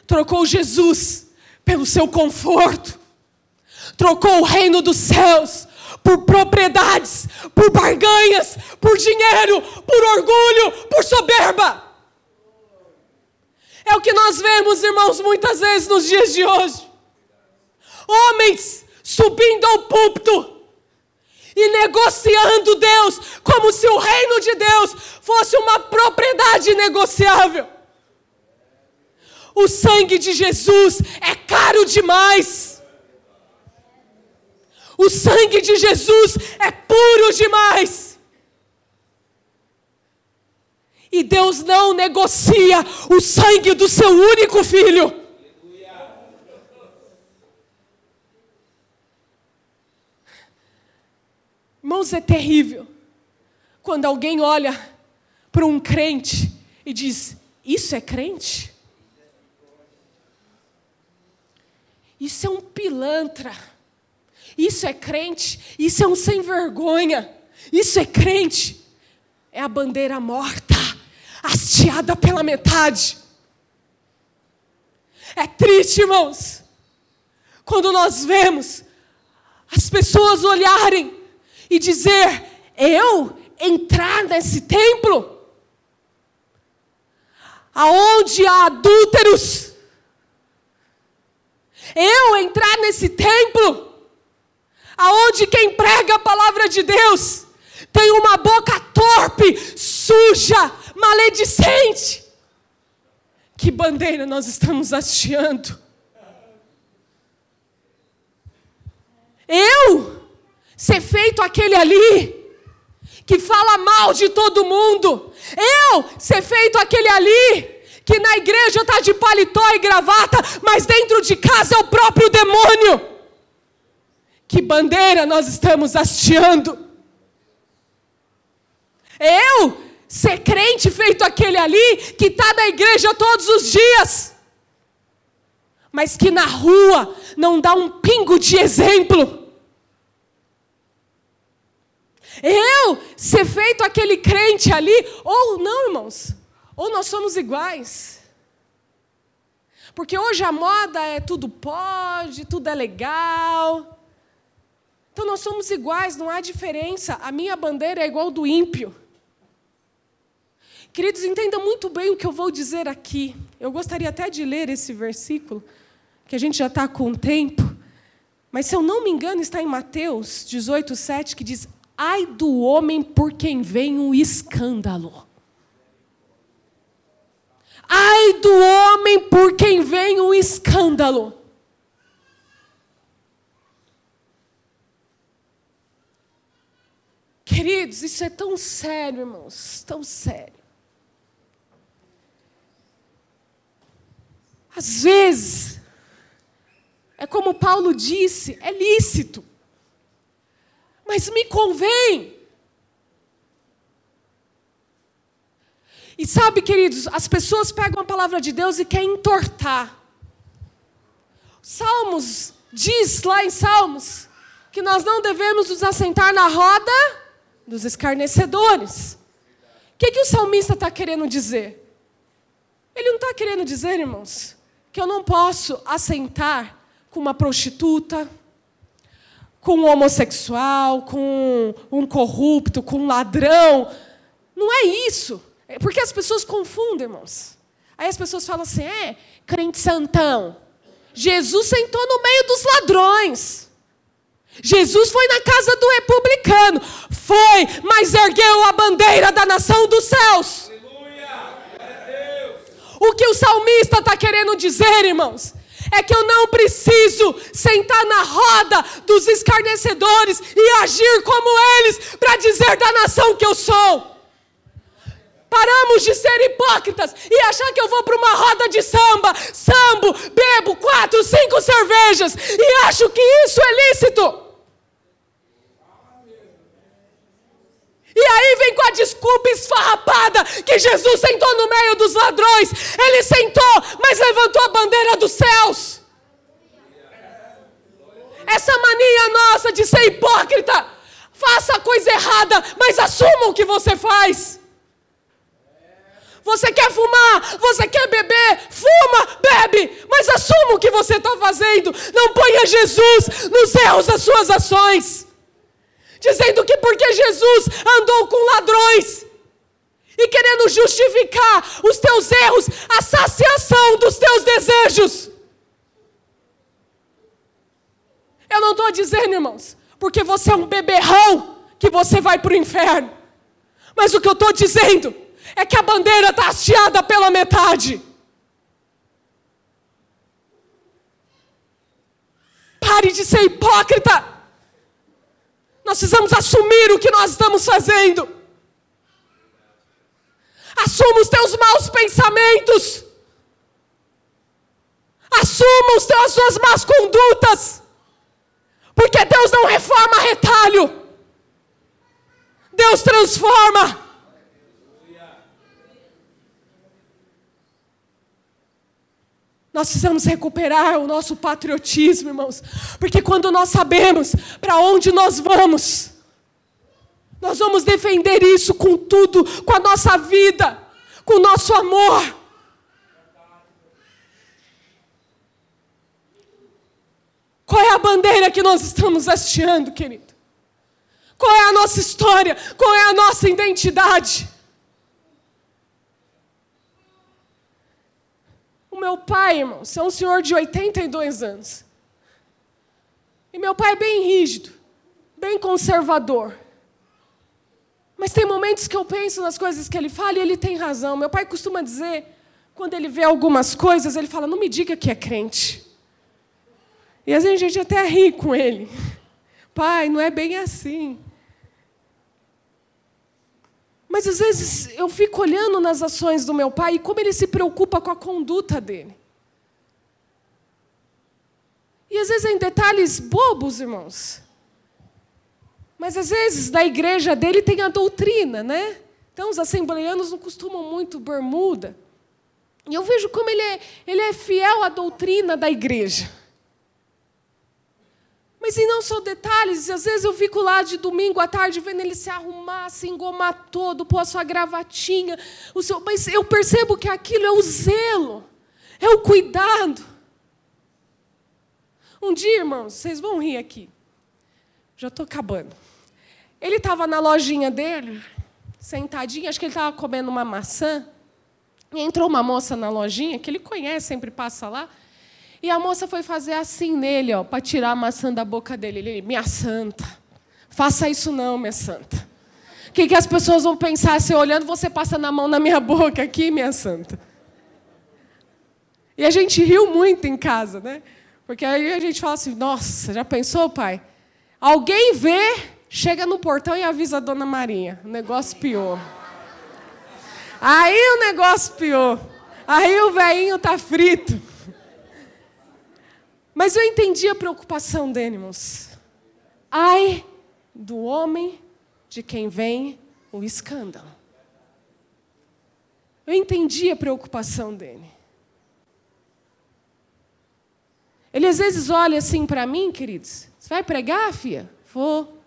trocou Jesus pelo seu conforto, trocou o reino dos céus por propriedades, por barganhas, por dinheiro, por orgulho, por soberba. É o que nós vemos, irmãos, muitas vezes nos dias de hoje. Homens subindo ao púlpito e negociando Deus, como se o reino de Deus fosse uma propriedade negociável. O sangue de Jesus é caro demais. O sangue de Jesus é puro demais. E Deus não negocia o sangue do seu único filho. Irmãos, é terrível quando alguém olha para um crente e diz: Isso é crente? Isso é um pilantra. Isso é crente. Isso é um sem vergonha. Isso é crente. É a bandeira morta, hasteada pela metade. É triste, irmãos, quando nós vemos as pessoas olharem e dizer: Eu entrar nesse templo, aonde há adúlteros, eu entrar nesse templo, aonde quem prega a palavra de Deus tem uma boca torpe, suja, maledicente. Que bandeira nós estamos hasteando? Eu ser feito aquele ali que fala mal de todo mundo. Eu ser feito aquele ali que na igreja está de paletó e gravata, mas dentro de casa é o próprio demônio. Que bandeira nós estamos hasteando? Eu ser crente feito aquele ali que está na igreja todos os dias, mas que na rua não dá um pingo de exemplo. Eu ser feito aquele crente ali, ou não, irmãos, ou nós somos iguais. Porque hoje a moda é tudo pode, tudo é legal. Então nós somos iguais, não há diferença. A minha bandeira é igual do ímpio. Queridos, entendam muito bem o que eu vou dizer aqui. Eu gostaria até de ler esse versículo, que a gente já está com o tempo. Mas, se eu não me engano, está em Mateus 18, 7, que diz: Ai do homem por quem vem o escândalo. Ai do homem por quem vem o escândalo. Queridos, isso é tão sério, irmãos, tão sério. Às vezes, é como Paulo disse, é lícito, mas me convém. E sabe, queridos, as pessoas pegam a palavra de Deus e querem entortar. Salmos diz lá em Salmos que nós não devemos nos assentar na roda dos escarnecedores. O que, que o salmista está querendo dizer? Ele não está querendo dizer, irmãos, que eu não posso assentar com uma prostituta, com um homossexual, com um corrupto, com um ladrão. Não é isso. É porque as pessoas confundem, irmãos. Aí as pessoas falam assim: é, crente santão. Jesus sentou no meio dos ladrões. Jesus foi na casa do republicano. Foi, mas ergueu a bandeira da nação dos céus. O que o salmista está querendo dizer, irmãos, é que eu não preciso sentar na roda dos escarnecedores e agir como eles para dizer da nação que eu sou. Paramos de ser hipócritas e achar que eu vou para uma roda de samba, sambo, bebo quatro, cinco cervejas e acho que isso é lícito. E aí vem com a desculpa esfarrapada que Jesus sentou no meio dos ladrões. Ele sentou, mas levantou a bandeira dos céus. Essa mania nossa de ser hipócrita. Faça a coisa errada, mas assuma o que você faz. Você quer fumar, você quer beber, fuma, bebe, mas assuma o que você está fazendo. Não ponha Jesus nos erros das suas ações dizendo que porque Jesus andou com ladrões e querendo justificar os teus erros, a saciação dos teus desejos. Eu não estou dizendo, irmãos, porque você é um beberrão que você vai para o inferno. Mas o que eu estou dizendo é que a bandeira está hasteada pela metade. Pare de ser hipócrita. Nós precisamos assumir o que nós estamos fazendo. Assuma os teus maus pensamentos. Assuma os teus, as suas más condutas. Porque Deus não reforma retalho. Deus transforma. Nós precisamos recuperar o nosso patriotismo, irmãos, porque quando nós sabemos para onde nós vamos, nós vamos defender isso com tudo, com a nossa vida, com o nosso amor. Qual é a bandeira que nós estamos hasteando, querido? Qual é a nossa história? Qual é a nossa identidade? Meu pai, irmãos, é um senhor de 82 anos. E meu pai é bem rígido, bem conservador. Mas tem momentos que eu penso nas coisas que ele fala e ele tem razão. Meu pai costuma dizer, quando ele vê algumas coisas, ele fala: Não me diga que é crente. E às vezes a gente até ri com ele. (laughs) Pai, não é bem assim. Mas às vezes eu fico olhando nas ações do meu pai e como ele se preocupa com a conduta dele. E às vezes em detalhes bobos, irmãos. Mas às vezes na igreja dele tem a doutrina, né? Então os assembleianos não costumam muito bermuda. E eu vejo como ele é, ele é fiel à doutrina da igreja. Mas e não só detalhes, às vezes eu fico lá de domingo à tarde vendo ele se arrumar, se engomar todo, pôr a sua gravatinha, o seu, mas eu percebo que aquilo é o zelo, É o cuidado. Um dia, irmãos, vocês vão rir aqui. Já estou acabando. Ele estava na lojinha dele, sentadinho, acho que ele estava comendo uma maçã. E entrou uma moça na lojinha, que ele conhece, sempre passa lá. E a moça foi fazer assim nele, ó, para tirar a maçã da boca dele. Ele, minha santa, faça isso não, minha santa. O que, que as pessoas vão pensar se olhando você passa na mão na minha (laughs) boca aqui, minha santa? E a gente riu muito em casa, né? Porque aí a gente fala assim: nossa, já pensou, pai? Alguém vê, chega no portão e avisa a dona Marinha. O negócio pior. Aí o negócio pior. Aí o velhinho tá frito. Mas eu entendi a preocupação dele, irmãos. Ai do homem de quem vem o escândalo. Eu entendi a preocupação dele. Ele às vezes olha assim para mim, queridos. Você vai pregar, filha? Vou.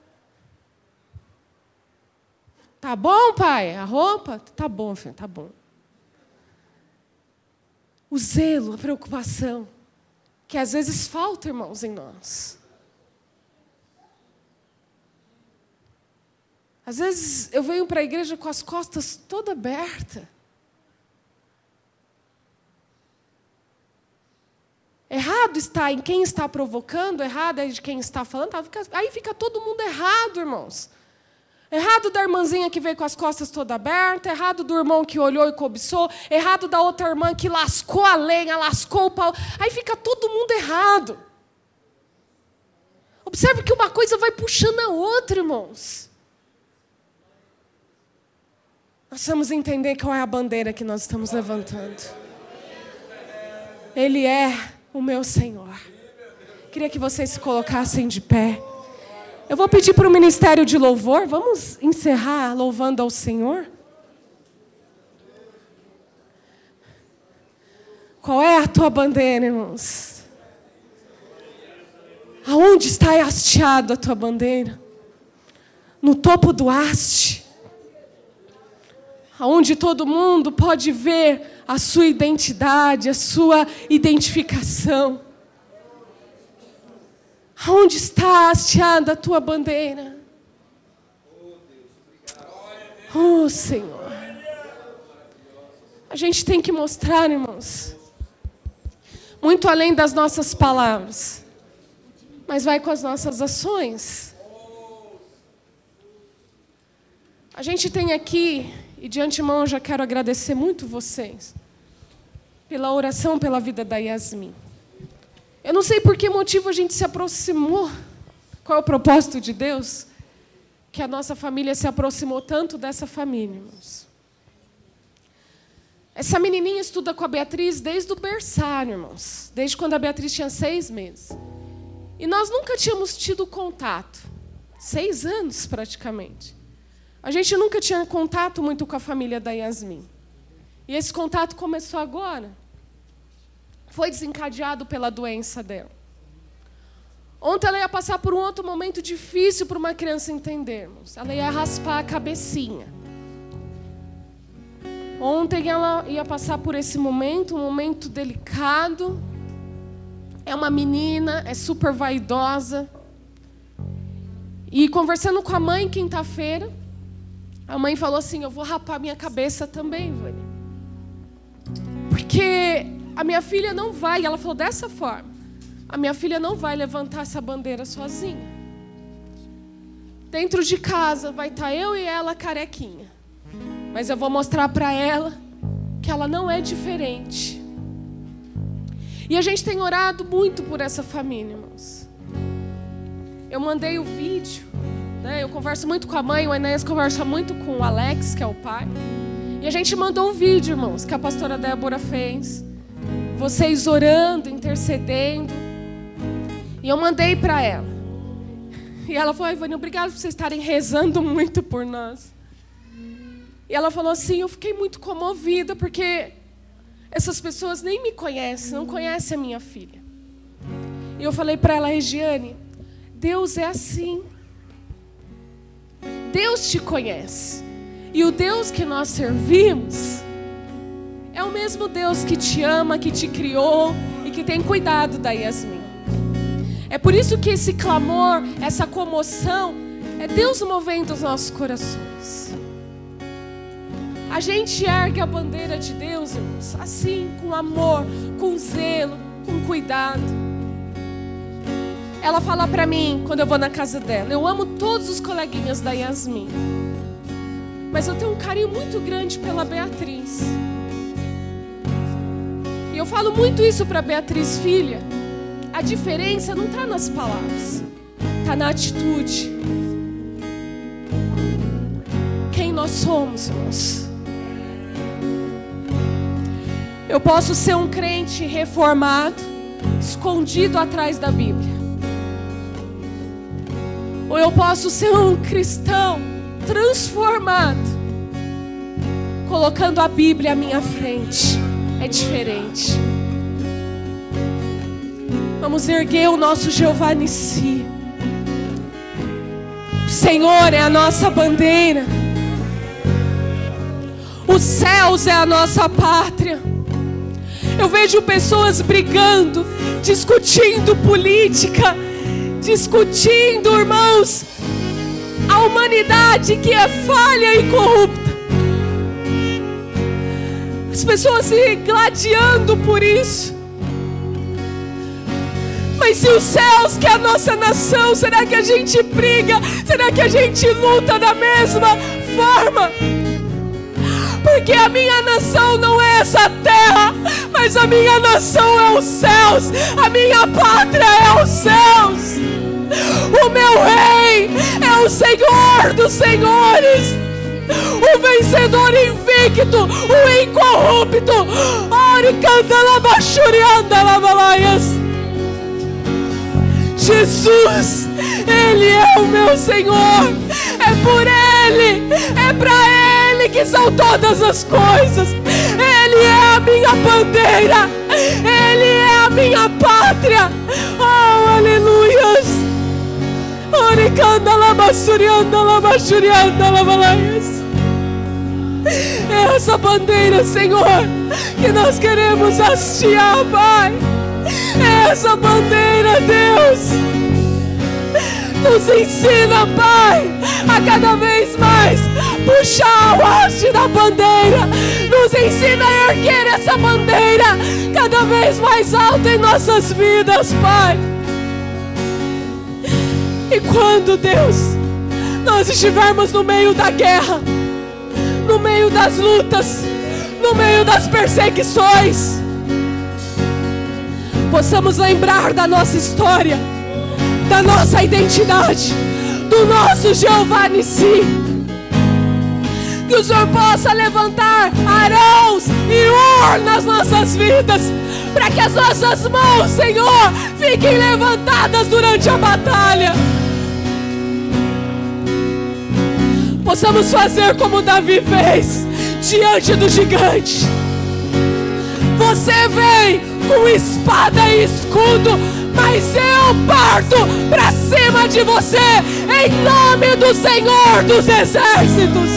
Tá bom, pai? A roupa? Tá bom, filha, tá bom. O zelo, a preocupação, que às vezes falta, irmãos, em nós. Às vezes eu venho para a igreja com as costas toda aberta. Errado está em quem está provocando, errado é de quem está falando. Aí fica todo mundo errado, irmãos. Errado da irmãzinha que veio com as costas toda aberta, errado do irmão que olhou e cobiçou, errado da outra irmã que lascou a lenha, lascou o pau. Aí fica todo mundo errado. Observe que uma coisa vai puxando a outra, irmãos. Nós vamos entender qual é a bandeira que nós estamos levantando. Ele é o meu Senhor. Queria que vocês se colocassem de pé. Eu vou pedir para o ministério de louvor. Vamos encerrar louvando ao Senhor? Qual é a tua bandeira, irmãos? Aonde está hasteada a tua bandeira? No topo do haste onde todo mundo pode ver a sua identidade, a sua identificação. Onde está hasteada a tua bandeira? Oh, Senhor. A gente tem que mostrar, irmãos, muito além das nossas palavras, mas vai com as nossas ações. A gente tem aqui e de antemão eu já quero agradecer muito vocês pela oração pela vida da Yasmin. Eu não sei por que motivo a gente se aproximou. Qual é o propósito de Deus? Que a nossa família se aproximou tanto dessa família, irmãos. Essa menininha estuda com a Beatriz desde o berçário, irmãos. Desde quando a Beatriz tinha seis meses. E nós nunca tínhamos tido contato. Seis anos, praticamente. A gente nunca tinha contato muito com a família da Yasmin. E esse contato começou agora. Foi desencadeado pela doença dela. Ontem ela ia passar por um outro momento difícil para uma criança entendermos. Ela ia raspar a cabecinha. Ontem ela ia passar por esse momento, um momento delicado. É uma menina, é super vaidosa. E conversando com a mãe quinta-feira, a mãe falou assim: Eu vou rapar minha cabeça também, Vânia. Porque a minha filha não vai, ela falou dessa forma: A minha filha não vai levantar essa bandeira sozinha. Dentro de casa vai estar eu e ela carequinha. Mas eu vou mostrar para ela que ela não é diferente. E a gente tem orado muito por essa família, irmãos. Eu mandei o vídeo né? Eu converso muito com a mãe, o Enéas conversa muito com o Alex, que é o pai. E a gente mandou um vídeo, irmãos, que a pastora Débora fez. Vocês orando, intercedendo. E eu mandei para ela. E ela falou, Ivone, obrigado por vocês estarem rezando muito por nós. E ela falou assim, eu fiquei muito comovida, porque essas pessoas nem me conhecem, não conhecem a minha filha. E eu falei para ela, Regiane, Deus é assim. Deus te conhece. E o Deus que nós servimos, É o mesmo Deus que te ama, que te criou e que tem cuidado da Yasmin. É por isso que esse clamor, essa comoção, é Deus movendo os nossos corações. A gente ergue a bandeira de Deus, irmãos, assim, com amor, com zelo, com cuidado. Ela fala para mim quando eu vou na casa dela: Eu amo todos os coleguinhas da Yasmin, mas eu tenho um carinho muito grande pela Beatriz. Eu falo muito isso para Beatriz, filha. A diferença não está nas palavras, está na atitude. Quem nós somos, irmãos? Eu posso ser um crente reformado, escondido atrás da Bíblia. Ou eu posso ser um cristão transformado, colocando a Bíblia à minha frente. É diferente. Vamos erguer o nosso Jeová Nissi. O Senhor é a nossa bandeira. Os céus é a nossa pátria. Eu vejo pessoas brigando, discutindo política, discutindo, irmãos, a humanidade que é falha e corrupta. As pessoas se gladiando por isso. Mas e os céus, que é a nossa nação, será que a gente briga? Será que a gente luta da mesma forma? Porque a minha nação não é essa terra, mas a minha nação é os céus, a minha pátria é os céus. O meu rei é o Senhor dos senhores, o vencedor invicto, o incorrupto. Jesus, Ele é o meu Senhor, é por Ele, é para Ele que são todas as coisas, Ele é a minha bandeira, Ele é a minha pátria, oh aleluias, É essa bandeira, Senhor, que nós queremos hastear, Pai essa bandeira, Deus. Nos ensina, Pai, a cada vez mais puxar o haste da bandeira. Nos ensina a erguer essa bandeira cada vez mais alta em nossas vidas, Pai. E quando, Deus, nós estivermos no meio da guerra, no meio das lutas, no meio das perseguições, possamos lembrar da nossa história, da nossa identidade, do nosso Jeová Nissi. Que o Senhor possa levantar arãos e ur nas nossas vidas, para que as nossas mãos, Senhor, fiquem levantadas durante a batalha. Possamos fazer como Davi fez diante do gigante. Você vem com espada e escudo, mas eu parto para cima de você, em nome do Senhor dos Exércitos.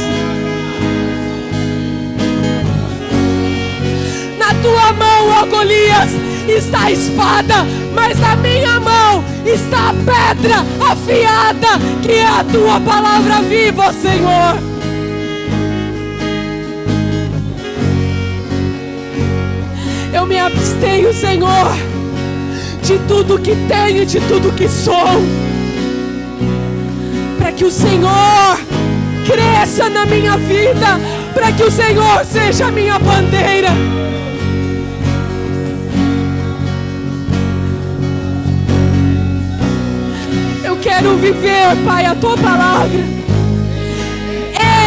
Na tua mão, ó Golias, está a espada, mas na minha mão está a pedra afiada, que é a tua palavra viva, Senhor. Eu me abstenho, Senhor, de tudo que tenho, de tudo que sou, para que o Senhor cresça na minha vida, para que o Senhor seja a minha bandeira. Quero viver, Pai, a tua palavra.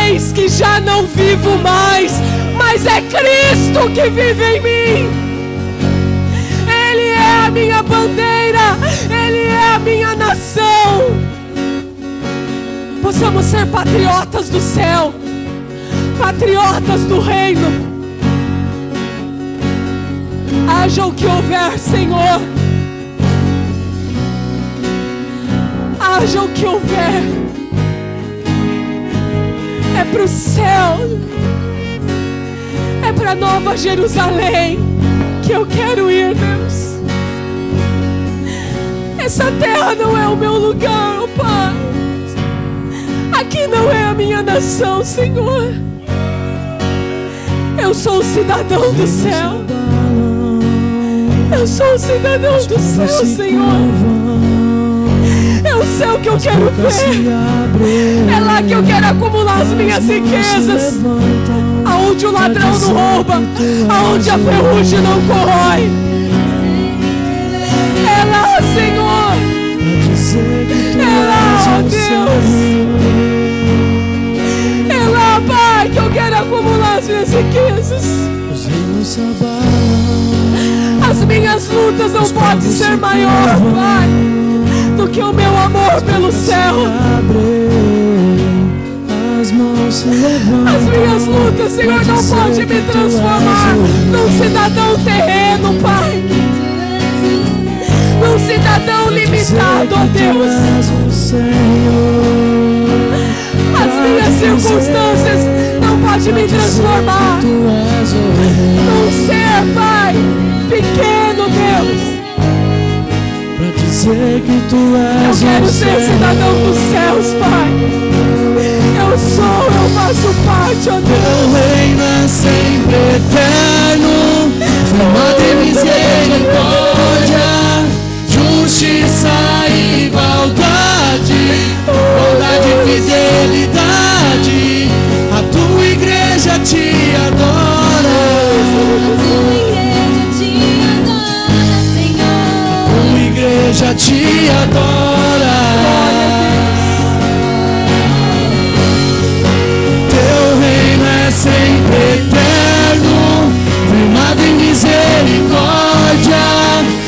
Eis que já não vivo mais, mas é Cristo que vive em mim a minha bandeira, Ele é a minha nação. Possamos ser patriotas do céu, patriotas do reino. Haja o que houver, Senhor. Haja o que houver. É para o céu. É para Nova Jerusalém que eu quero ir, Deus. Essa terra não é o meu lugar, oh Pai. Aqui não é a minha nação, Senhor. Eu sou o cidadão do céu. Eu sou o cidadão do céu, Senhor. É o céu que eu quero ver. É lá que eu quero acumular as minhas riquezas. Aonde o ladrão não rouba, aonde a ferrugem não corrói. É lá, Senhor. É lá, ó Deus. É lá, Pai, que eu quero acumular as minhas riquezas. As minhas lutas não podem ser maior, Pai, que o meu amor pelo céu. As minhas lutas, Senhor, não podem me transformar num cidadão terreno, Pai. Num cidadão limitado, ó Deus. As minhas circunstâncias não podem me transformar num ser, Pai, pequeno, Deus.
Que tu
Eu
és
quero
o
ser cidadão dos céus, Pai. Eu sou, eu faço parte, ó
Teu
Deus.
reino é sempre eterno, formado em misericórdia, justiça e igualdade, bondade e fidelidade. A tua igreja te adora, adora. Teu reino é sempre eterno, firmado em misericórdia.